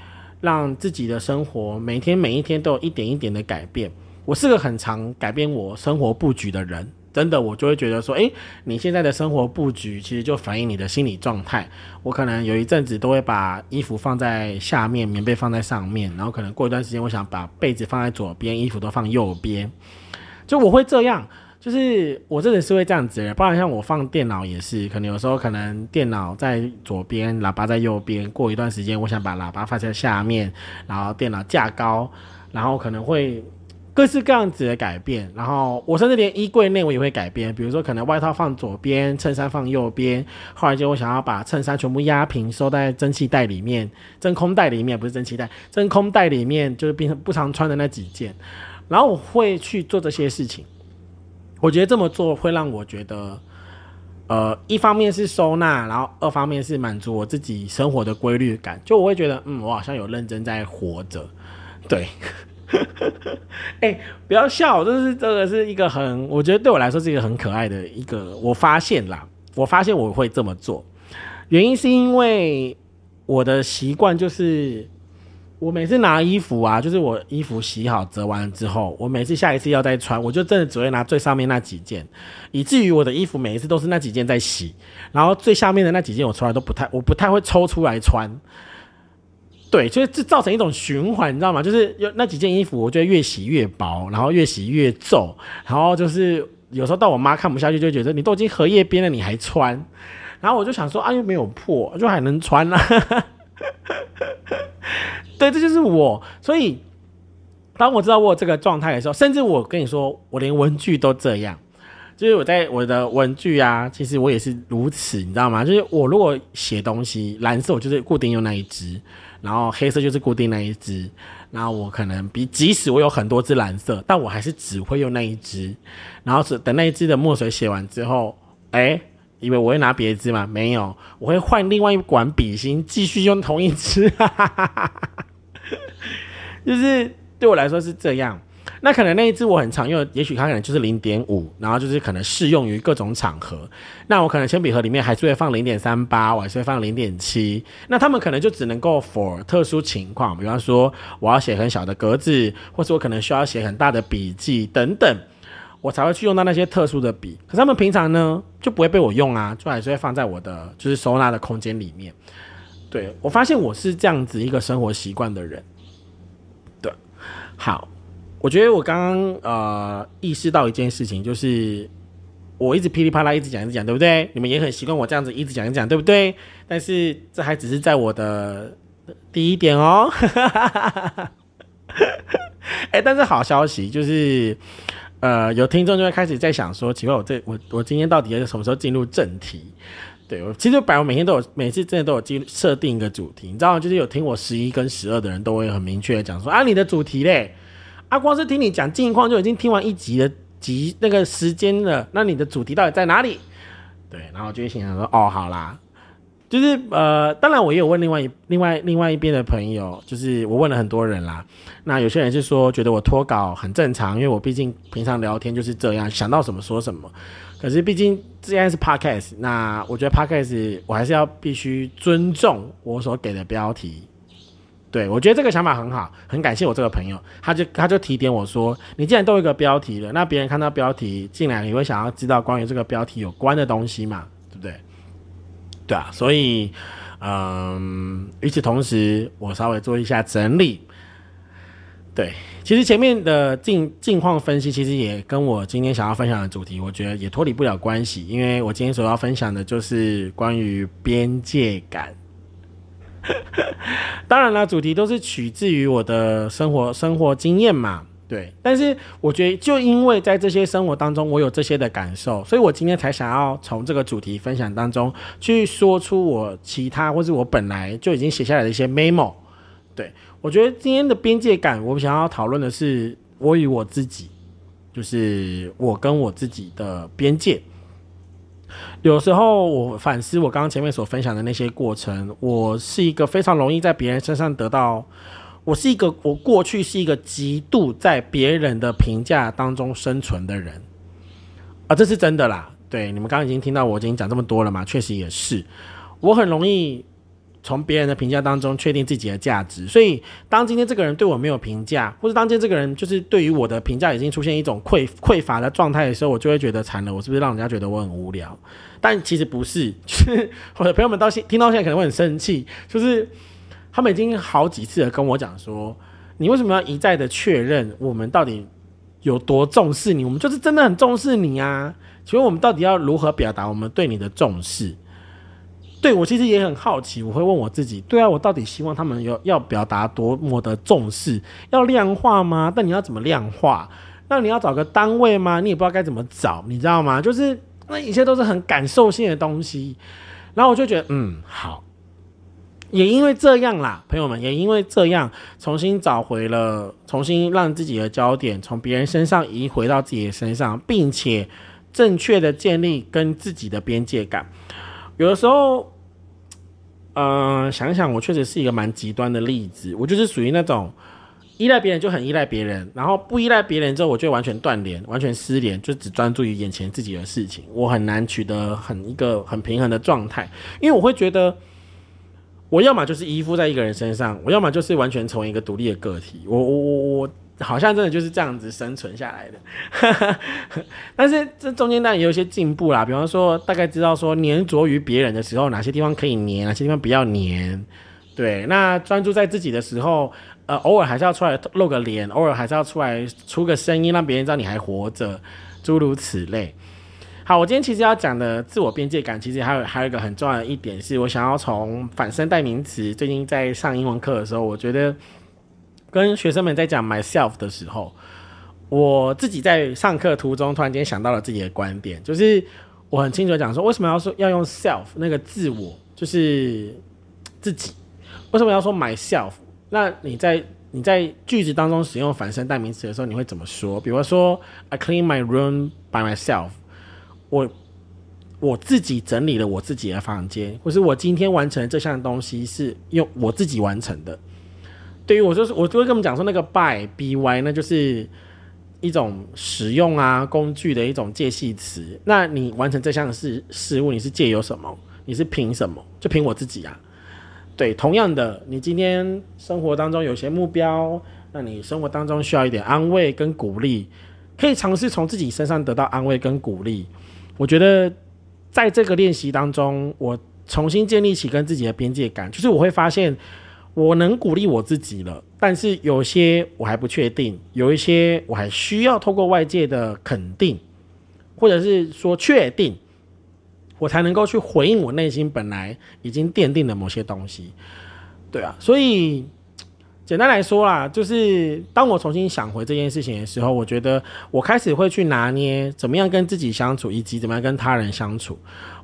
[SPEAKER 1] 让自己的生活每天每一天都有一点一点的改变。我是个很常改变我生活布局的人，真的，我就会觉得说，诶，你现在的生活布局其实就反映你的心理状态。我可能有一阵子都会把衣服放在下面，棉被放在上面，然后可能过一段时间，我想把被子放在左边，衣服都放右边，就我会这样。就是我真的是会这样子的，不然像我放电脑也是，可能有时候可能电脑在左边，喇叭在右边。过一段时间，我想把喇叭放在下面，然后电脑架高，然后可能会各式各样子的改变。然后我甚至连衣柜内我也会改变，比如说可能外套放左边，衬衫放右边。后来就我想要把衬衫全部压平，收在蒸汽袋里面，真空袋里面不是蒸汽袋，真空袋里面就是变成不常穿的那几件。然后我会去做这些事情。我觉得这么做会让我觉得，呃，一方面是收纳，然后二方面是满足我自己生活的规律感。就我会觉得，嗯，我好像有认真在活着。对，[LAUGHS] 哎，不要笑，这是这个是一个很，我觉得对我来说是一个很可爱的一个。我发现啦，我发现我会这么做，原因是因为我的习惯就是。我每次拿衣服啊，就是我衣服洗好折完之后，我每次下一次要再穿，我就真的只会拿最上面那几件，以至于我的衣服每一次都是那几件在洗，然后最下面的那几件我从来都不太，我不太会抽出来穿。对，就是这造成一种循环，你知道吗？就是有那几件衣服，我觉得越洗越薄，然后越洗越皱，然后就是有时候到我妈看不下去，就觉得你都已经荷叶边了，你还穿，然后我就想说啊，又没有破，就还能穿啊。对，这就是我。所以，当我知道我有这个状态的时候，甚至我跟你说，我连文具都这样。就是我在我的文具啊，其实我也是如此，你知道吗？就是我如果写东西，蓝色我就是固定用那一支，然后黑色就是固定那一支。然后我可能比即使我有很多支蓝色，但我还是只会用那一支。然后是等那一支的墨水写完之后，哎。因为我会拿别支吗？没有，我会换另外一管笔芯，继续用同一支。[LAUGHS] [LAUGHS] 就是对我来说是这样。那可能那一支我很常用，也许它可能就是零点五，然后就是可能适用于各种场合。那我可能铅笔盒里面还是会放零点三八，我还是会放零点七。那他们可能就只能够 for 特殊情况，比方说我要写很小的格子，或是我可能需要写很大的笔记等等。我才会去用到那些特殊的笔，可是他们平常呢就不会被我用啊，就还是会放在我的就是收纳的空间里面。对我发现我是这样子一个生活习惯的人。对，好，我觉得我刚刚呃意识到一件事情，就是我一直噼里啪啦一直讲一直讲，对不对？你们也很习惯我这样子一直讲一讲，对不对？但是这还只是在我的第一点哦。[LAUGHS] 哎，但是好消息就是。呃，有听众就会开始在想说，奇怪，我这我我今天到底要什么时候进入正题？对其实本来我每天都有，每次真的都有进设定一个主题，你知道？就是有听我十一跟十二的人都会很明确的讲说，啊，你的主题嘞，啊，光是听你讲近况就已经听完一集的集那个时间了，那你的主题到底在哪里？对，然后就会心想说，哦，好啦，就是呃，当然我也有问另外一另外另外一边的朋友，就是我问了很多人啦。那有些人是说觉得我脱稿很正常，因为我毕竟平常聊天就是这样，想到什么说什么。可是毕竟既然是 podcast，那我觉得 podcast 我还是要必须尊重我所给的标题。对我觉得这个想法很好，很感谢我这个朋友，他就他就提点我说，你既然都有一个标题了，那别人看到标题进来，你会想要知道关于这个标题有关的东西嘛？对不对？对啊，所以，嗯，与此同时，我稍微做一下整理。对，其实前面的近近况分析，其实也跟我今天想要分享的主题，我觉得也脱离不了关系，因为我今天所要分享的就是关于边界感。[LAUGHS] 当然了，主题都是取自于我的生活生活经验嘛。对，但是我觉得，就因为在这些生活当中，我有这些的感受，所以我今天才想要从这个主题分享当中去说出我其他或是我本来就已经写下来的一些 memo。对我觉得今天的边界感，我想要讨论的是我与我自己，就是我跟我自己的边界。有时候我反思我刚刚前面所分享的那些过程，我是一个非常容易在别人身上得到。我是一个，我过去是一个极度在别人的评价当中生存的人，啊，这是真的啦。对，你们刚刚已经听到我已经讲这么多了嘛，确实也是。我很容易从别人的评价当中确定自己的价值，所以当今天这个人对我没有评价，或者当今天这个人就是对于我的评价已经出现一种匮匮乏的状态的时候，我就会觉得惨了，我是不是让人家觉得我很无聊？但其实不是，就是我的朋友们到现听到现在可能会很生气，就是。他们已经好几次的跟我讲说，你为什么要一再的确认我们到底有多重视你？我们就是真的很重视你啊！请问我们到底要如何表达我们对你的重视？对我其实也很好奇，我会问我自己：对啊，我到底希望他们有要表达多么的重视？要量化吗？但你要怎么量化？那你要找个单位吗？你也不知道该怎么找，你知道吗？就是那一切都是很感受性的东西。然后我就觉得，嗯，好。也因为这样啦，朋友们，也因为这样，重新找回了，重新让自己的焦点从别人身上移回到自己的身上，并且正确的建立跟自己的边界感。有的时候，嗯，想想我确实是一个蛮极端的例子，我就是属于那种依赖别人就很依赖别人，然后不依赖别人之后，我就完全断联，完全失联，就只专注于眼前自己的事情，我很难取得很一个很平衡的状态，因为我会觉得。我要么就是依附在一个人身上，我要么就是完全成为一个独立的个体。我我我我好像真的就是这样子生存下来的。[LAUGHS] 但是这中间当然也有一些进步啦，比方说大概知道说粘着于别人的时候，哪些地方可以粘，哪些地方不要粘。对，那专注在自己的时候，呃，偶尔还是要出来露个脸，偶尔还是要出来出个声音，让别人知道你还活着，诸如此类。好，我今天其实要讲的自我边界感，其实还有还有一个很重要的一点，是我想要从反身代名词。最近在上英文课的时候，我觉得跟学生们在讲 myself 的时候，我自己在上课途中突然间想到了自己的观点，就是我很清楚讲说，为什么要说要用 self 那个自我，就是自己，为什么要说 myself？那你在你在句子当中使用反身代名词的时候，你会怎么说？比如说，I clean my room by myself。我我自己整理了我自己的房间，或是我今天完成这项东西是用我自己完成的。对于我就是我就会跟他们讲说，那个 by by 那就是一种使用啊工具的一种介系词。那你完成这项事事物，你是借由什么？你是凭什么？就凭我自己啊。对，同样的，你今天生活当中有些目标，那你生活当中需要一点安慰跟鼓励，可以尝试从自己身上得到安慰跟鼓励。我觉得在这个练习当中，我重新建立起跟自己的边界感，就是我会发现我能鼓励我自己了，但是有些我还不确定，有一些我还需要透过外界的肯定，或者是说确定，我才能够去回应我内心本来已经奠定的某些东西。对啊，所以。简单来说啦，就是当我重新想回这件事情的时候，我觉得我开始会去拿捏怎么样跟自己相处，以及怎么样跟他人相处。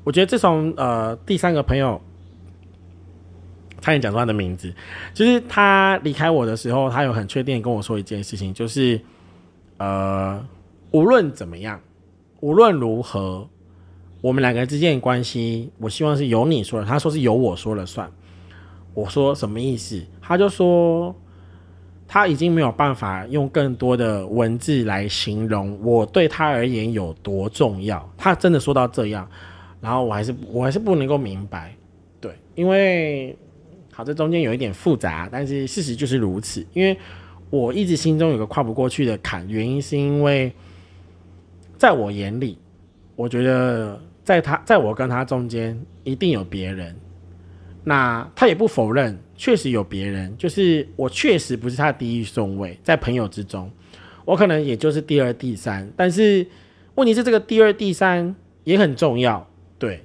[SPEAKER 1] 我觉得自从呃第三个朋友差点讲出他的名字，就是他离开我的时候，他有很确定跟我说一件事情，就是呃无论怎么样，无论如何，我们两个之间的关系，我希望是由你说了，他说是由我说了算。我说什么意思？他就说他已经没有办法用更多的文字来形容我对他而言有多重要。他真的说到这样，然后我还是我还是不能够明白，对，因为好这中间有一点复杂，但是事实就是如此。因为我一直心中有个跨不过去的坎，原因是因为在我眼里，我觉得。在他在我跟他中间一定有别人，那他也不否认，确实有别人，就是我确实不是他第一顺位，在朋友之中，我可能也就是第二、第三，但是问题是这个第二、第三也很重要，对，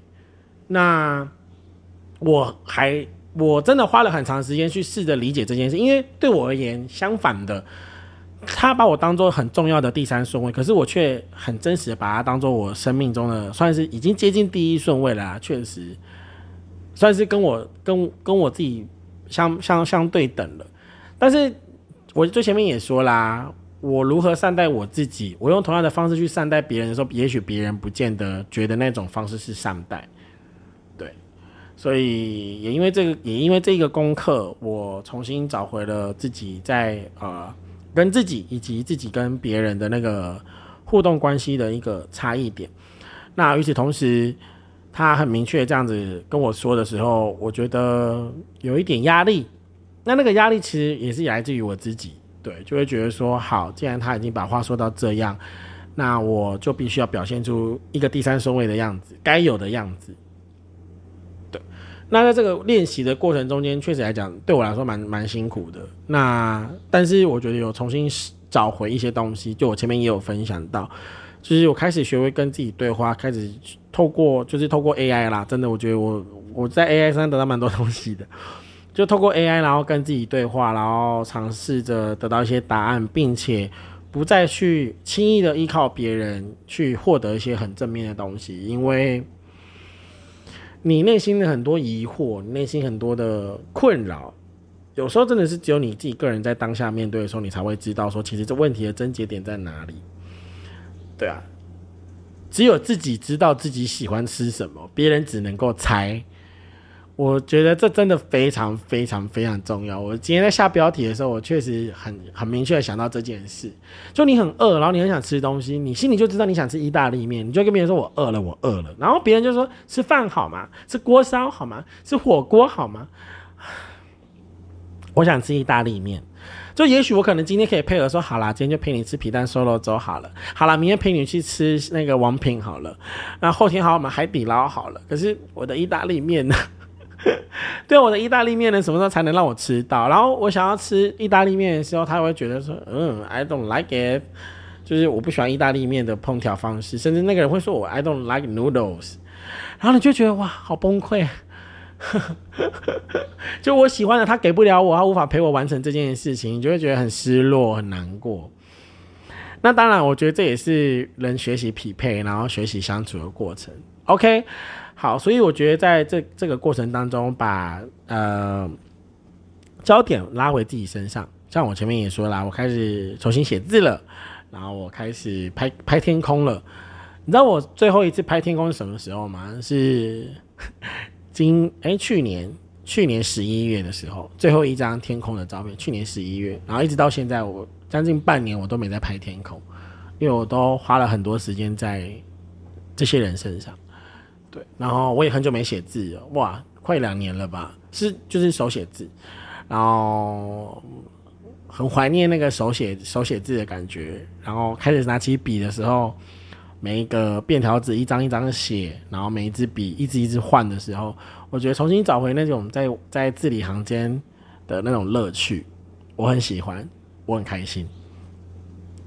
[SPEAKER 1] 那我还我真的花了很长时间去试着理解这件事，因为对我而言，相反的。他把我当做很重要的第三顺位，可是我却很真实的把他当做我生命中的，算是已经接近第一顺位了。确实，算是跟我跟跟我自己相相相对等了。但是我最前面也说啦，我如何善待我自己，我用同样的方式去善待别人的时候，也许别人不见得觉得那种方式是善待。所以也因为这个，也因为这个功课，我重新找回了自己在呃。跟自己以及自己跟别人的那个互动关系的一个差异点。那与此同时，他很明确这样子跟我说的时候，我觉得有一点压力。那那个压力其实也是来自于我自己，对，就会觉得说，好，既然他已经把话说到这样，那我就必须要表现出一个第三顺位的样子，该有的样子。那在这个练习的过程中间，确实来讲，对我来说蛮蛮辛苦的。那但是我觉得有重新找回一些东西，就我前面也有分享到，就是我开始学会跟自己对话，开始透过就是透过 AI 啦，真的我觉得我我在 AI 上得到蛮多东西的，就透过 AI，然后跟自己对话，然后尝试着得到一些答案，并且不再去轻易的依靠别人去获得一些很正面的东西，因为。你内心的很多疑惑，内心很多的困扰，有时候真的是只有你自己个人在当下面对的时候，你才会知道说，其实这问题的症结点在哪里。对啊，只有自己知道自己喜欢吃什么，别人只能够猜。我觉得这真的非常非常非常重要。我今天在下标题的时候，我确实很很明确的想到这件事。就你很饿，然后你很想吃东西，你心里就知道你想吃意大利面，你就跟别人说：“我饿了，我饿了。”然后别人就说：“吃饭好吗？吃锅烧好吗？吃火锅好吗？”我想吃意大利面。就也许我可能今天可以配合说：“好啦，今天就陪你吃皮蛋瘦肉粥好了。”好啦，明天陪你去吃那个王品好了。那后天好，我们海底捞好了。可是我的意大利面呢？[LAUGHS] 对我的意大利面呢，什么时候才能让我吃到？然后我想要吃意大利面的时候，他会觉得说，嗯，I don't like it，就是我不喜欢意大利面的烹调方式，甚至那个人会说我 I don't like noodles，然后你就觉得哇，好崩溃，[LAUGHS] 就我喜欢的他给不了我，他无法陪我完成这件事情，你就会觉得很失落、很难过。那当然，我觉得这也是人学习匹配，然后学习相处的过程。OK。好，所以我觉得在这这个过程当中，把呃焦点拉回自己身上。像我前面也说了，我开始重新写字了，然后我开始拍拍天空了。你知道我最后一次拍天空是什么时候吗？是今哎去年去年十一月的时候，最后一张天空的照片。去年十一月，然后一直到现在，我将近半年我都没在拍天空，因为我都花了很多时间在这些人身上。对，然后我也很久没写字了，哇，快两年了吧？是就是手写字，然后很怀念那个手写手写字的感觉。然后开始拿起笔的时候，每一个便条纸一张一张的写，然后每一支笔一支一支换的时候，我觉得重新找回那种在在字里行间的那种乐趣，我很喜欢，我很开心。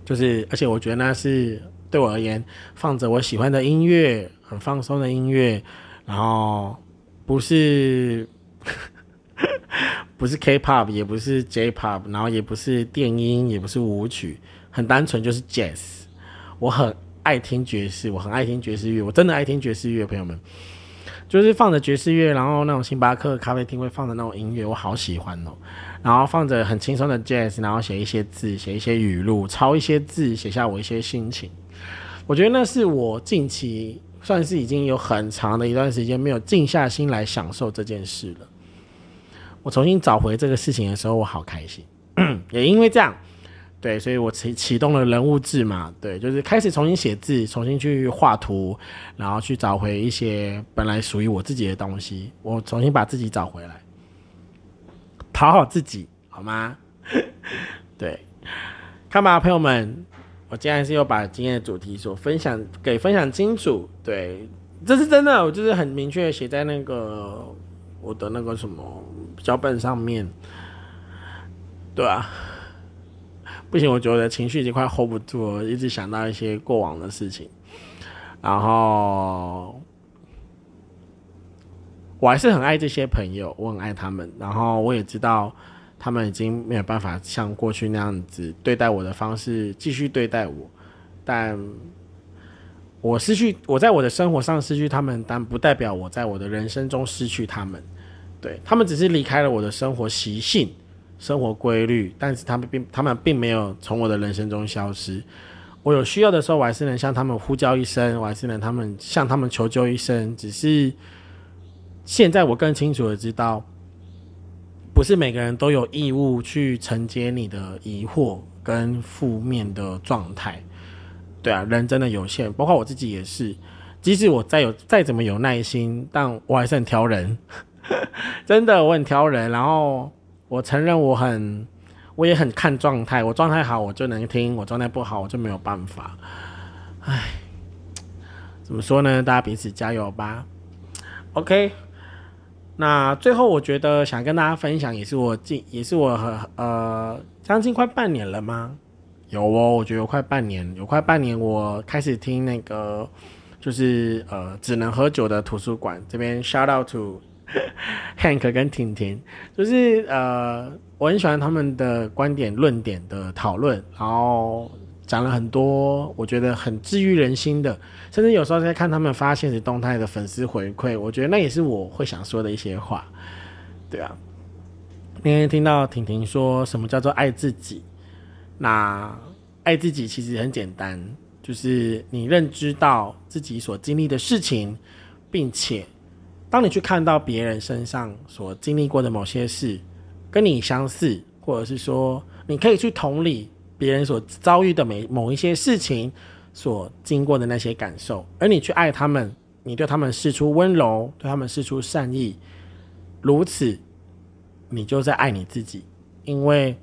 [SPEAKER 1] 就是而且我觉得那是对我而言，放着我喜欢的音乐。很放松的音乐，然后不是 [LAUGHS] 不是 K-pop，也不是 J-pop，然后也不是电音，也不是舞曲，很单纯就是 Jazz。我很爱听爵士，我很爱听爵士乐，我真的爱听爵士乐，朋友们，就是放着爵士乐，然后那种星巴克咖啡厅会放的那种音乐，我好喜欢哦。然后放着很轻松的 Jazz，然后写一些字，写一些语录，抄一些字，写下我一些心情。我觉得那是我近期。算是已经有很长的一段时间没有静下心来享受这件事了。我重新找回这个事情的时候，我好开心。[CLEARS THROAT] 也因为这样，对，所以我启启动了人物志嘛，对，就是开始重新写字，重新去画图，然后去找回一些本来属于我自己的东西，我重新把自己找回来，讨好自己，好吗？[LAUGHS] 对，看吧，朋友们，我今天还是又把今天的主题所分享给分享清楚，对，这是真的，我就是很明确写在那个我的那个什么脚本上面。对啊，[LAUGHS] 不行，我觉得情绪已经快 hold 不住了，一直想到一些过往的事情，然后我还是很爱这些朋友，我很爱他们，然后我也知道他们已经没有办法像过去那样子对待我的方式继续对待我，但我失去我在我的生活上失去他们，但不代表我在我的人生中失去他们，对他们只是离开了我的生活习性。生活规律，但是他们并他们并没有从我的人生中消失。我有需要的时候，我还是能向他们呼叫一声，我还是能他们向他们求救一声。只是现在我更清楚的知道，不是每个人都有义务去承接你的疑惑跟负面的状态。对啊，人真的有限，包括我自己也是。即使我再有再怎么有耐心，但我还是很挑人。[LAUGHS] 真的，我很挑人，然后。我承认我很，我也很看状态。我状态好，我就能听；我状态不好，我就没有办法。唉，怎么说呢？大家彼此加油吧。OK，那最后我觉得想跟大家分享，也是我近，也是我呃将近快半年了吗？有哦，我觉得有快半年，有快半年，我开始听那个就是呃只能喝酒的图书馆这边 shout out to。[LAUGHS] Hank 跟婷婷，就是呃，我很喜欢他们的观点、论点的讨论，然后讲了很多我觉得很治愈人心的，甚至有时候在看他们发现实动态的粉丝回馈，我觉得那也是我会想说的一些话。对啊，那天听到婷婷说什么叫做爱自己，那爱自己其实很简单，就是你认知到自己所经历的事情，并且。当你去看到别人身上所经历过的某些事，跟你相似，或者是说你可以去同理别人所遭遇的每某一些事情所经过的那些感受，而你去爱他们，你对他们示出温柔，对他们示出善意，如此，你就在爱你自己，因为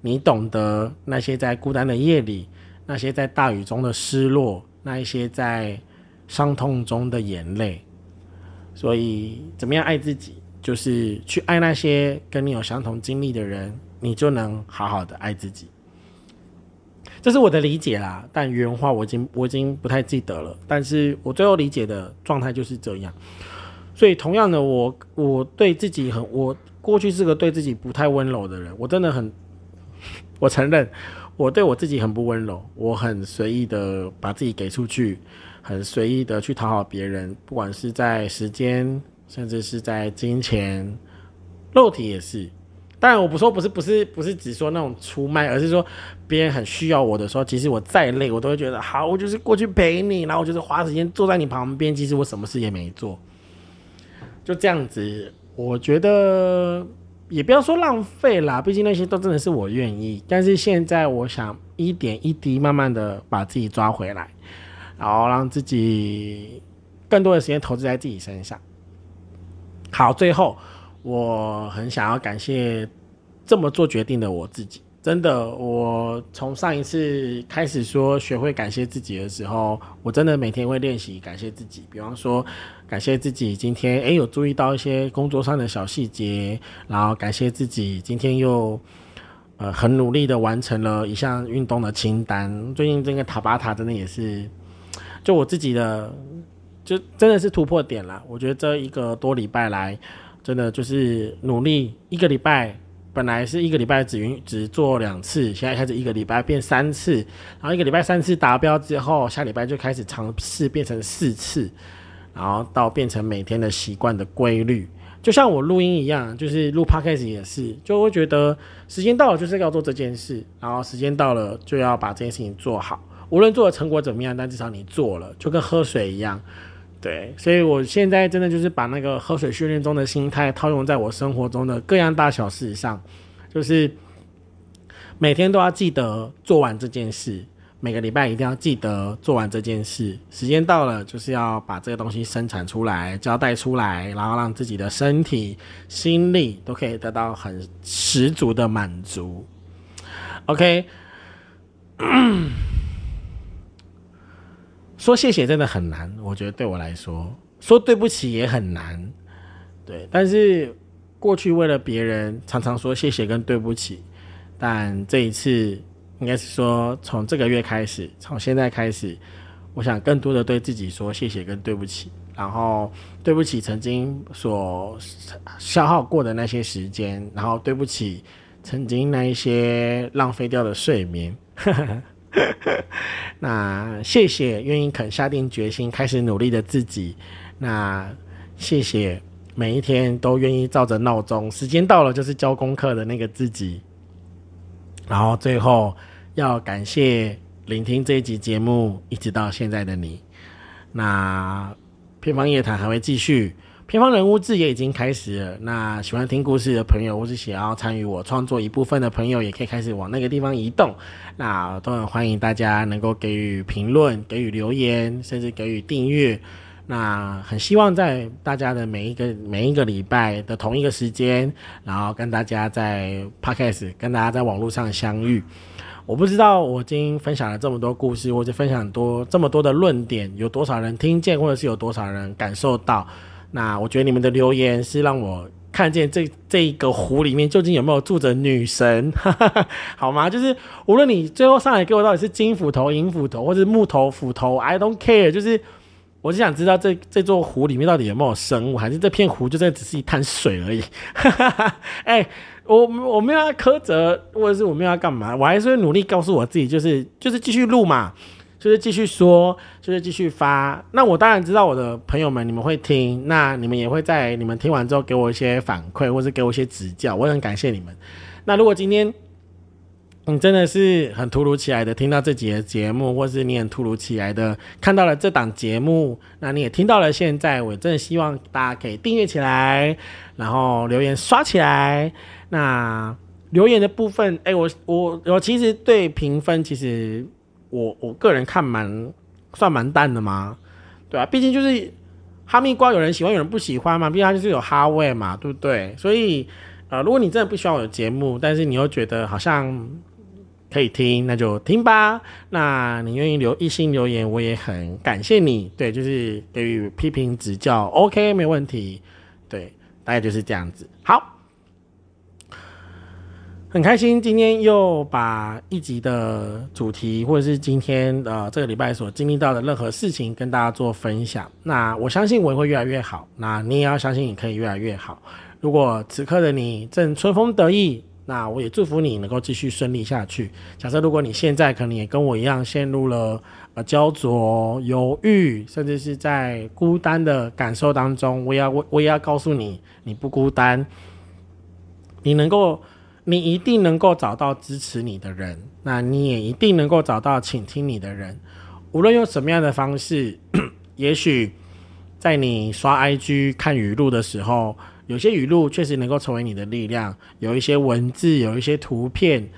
[SPEAKER 1] 你懂得那些在孤单的夜里，那些在大雨中的失落，那一些在伤痛中的眼泪。所以，怎么样爱自己，就是去爱那些跟你有相同经历的人，你就能好好的爱自己。这是我的理解啦，但原话我已经我已经不太记得了。但是我最后理解的状态就是这样。所以，同样的，我我对自己很，我过去是个对自己不太温柔的人。我真的很，我承认，我对我自己很不温柔。我很随意的把自己给出去。很随意的去讨好别人，不管是在时间，甚至是在金钱、肉体也是。当然，我不说不是不是不是只说那种出卖，而是说别人很需要我的时候，其实我再累，我都会觉得好，我就是过去陪你，然后我就是花时间坐在你旁边，其实我什么事也没做，就这样子。我觉得也不要说浪费啦，毕竟那些都真的是我愿意。但是现在，我想一点一滴，慢慢的把自己抓回来。然后让自己更多的时间投资在自己身上。好，最后我很想要感谢这么做决定的我自己。真的，我从上一次开始说学会感谢自己的时候，我真的每天会练习感谢自己。比方说，感谢自己今天诶有注意到一些工作上的小细节，然后感谢自己今天又呃很努力的完成了一项运动的清单。最近这个塔巴塔真的也是。就我自己的，就真的是突破点了。我觉得这一个多礼拜来，真的就是努力。一个礼拜本来是一个礼拜只允只做两次，现在开始一个礼拜变三次，然后一个礼拜三次达标之后，下礼拜就开始尝试变成四次，然后到变成每天的习惯的规律。就像我录音一样，就是录 podcast 也是，就会觉得时间到了就是要做这件事，然后时间到了就要把这件事情做好。无论做的成果怎么样，但至少你做了，就跟喝水一样，对，所以我现在真的就是把那个喝水训练中的心态套用在我生活中的各样大小事上，就是每天都要记得做完这件事，每个礼拜一定要记得做完这件事。时间到了，就是要把这个东西生产出来、交代出来，然后让自己的身体、心力都可以得到很十足的满足。OK。说谢谢真的很难，我觉得对我来说，说对不起也很难，对。但是过去为了别人，常常说谢谢跟对不起，但这一次应该是说从这个月开始，从现在开始，我想更多的对自己说谢谢跟对不起，然后对不起曾经所消耗过的那些时间，然后对不起曾经那一些浪费掉的睡眠。[LAUGHS] 那谢谢愿意肯下定决心开始努力的自己。那谢谢每一天都愿意照着闹钟，时间到了就是交功课的那个自己。然后最后要感谢聆听这一集节目一直到现在的你。那偏方夜谈还会继续。偏方人物志也已经开始了。那喜欢听故事的朋友，或是想要参与我创作一部分的朋友，也可以开始往那个地方移动。那都很欢迎大家能够给予评论、给予留言，甚至给予订阅。那很希望在大家的每一个每一个礼拜的同一个时间，然后跟大家在 Podcast 跟大家在网络上相遇。我不知道我今天分享了这么多故事，或者分享多这么多的论点，有多少人听见，或者是有多少人感受到。那我觉得你们的留言是让我看见这这一个湖里面究竟有没有住着女神，[LAUGHS] 好吗？就是无论你最后上来给我到底是金斧头、银斧头，或是木头斧头，I don't care。就是我就想知道这这座湖里面到底有没有生物，还是这片湖就这只是一滩水而已。[LAUGHS] 哎，我我没有要苛责，或者是我没有要干嘛，我还是会努力告诉我自己，就是就是继续录嘛。就是继续说，就是继续发。那我当然知道我的朋友们你们会听，那你们也会在你们听完之后给我一些反馈，或是给我一些指教，我很感谢你们。那如果今天你真的是很突如其来的听到这节节目，或是你很突如其来的看到了这档节目，那你也听到了现在，我真的希望大家可以订阅起来，然后留言刷起来。那留言的部分，哎，我我我其实对评分其实。我我个人看蛮算蛮淡的嘛，对啊，毕竟就是哈密瓜，有人喜欢，有人不喜欢嘛，毕竟它就是有哈味嘛，对不对？所以呃，如果你真的不喜欢我的节目，但是你又觉得好像可以听，那就听吧。那你愿意留一心留言，我也很感谢你。对，就是给予批评指教，OK，没问题。对，大概就是这样子。好。很开心，今天又把一集的主题，或者是今天呃这个礼拜所经历到的任何事情跟大家做分享。那我相信我也会越来越好，那你也要相信你可以越来越好。如果此刻的你正春风得意，那我也祝福你能够继续顺利下去。假设如果你现在可能也跟我一样陷入了呃焦灼、犹豫，甚至是在孤单的感受当中，我也要我我也要告诉你，你不孤单，你能够。你一定能够找到支持你的人，那你也一定能够找到倾听你的人。无论用什么样的方式，[CLEARS THROAT] 也许在你刷 IG 看语录的时候，有些语录确实能够成为你的力量。有一些文字，有一些图片，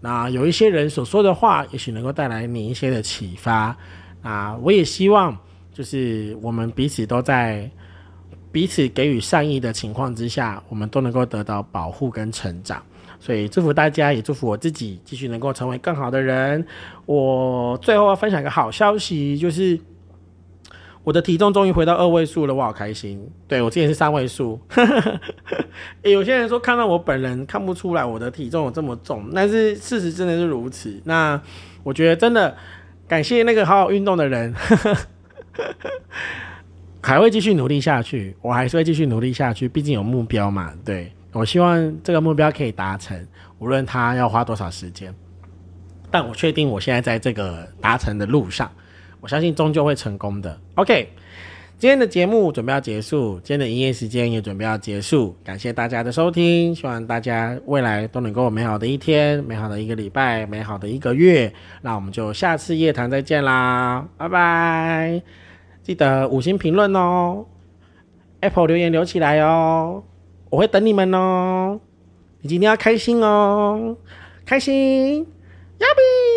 [SPEAKER 1] 那有一些人所说的话，也许能够带来你一些的启发。啊，我也希望就是我们彼此都在。彼此给予善意的情况之下，我们都能够得到保护跟成长。所以祝福大家，也祝福我自己，继续能够成为更好的人。我最后要分享一个好消息，就是我的体重终于回到二位数了，我好开心。对我之前是三位数，[LAUGHS] 有些人说看到我本人看不出来我的体重有这么重，但是事实真的是如此。那我觉得真的感谢那个好好运动的人。还会继续努力下去，我还是会继续努力下去，毕竟有目标嘛。对我希望这个目标可以达成，无论他要花多少时间，但我确定我现在在这个达成的路上，我相信终究会成功的。OK，今天的节目准备要结束，今天的营业时间也准备要结束，感谢大家的收听，希望大家未来都能够美好的一天，美好的一个礼拜，美好的一个月。那我们就下次夜谈再见啦，拜拜。记得五星评论哦，Apple 留言留起来哦，我会等你们哦。你今天要开心哦，开心，亚比。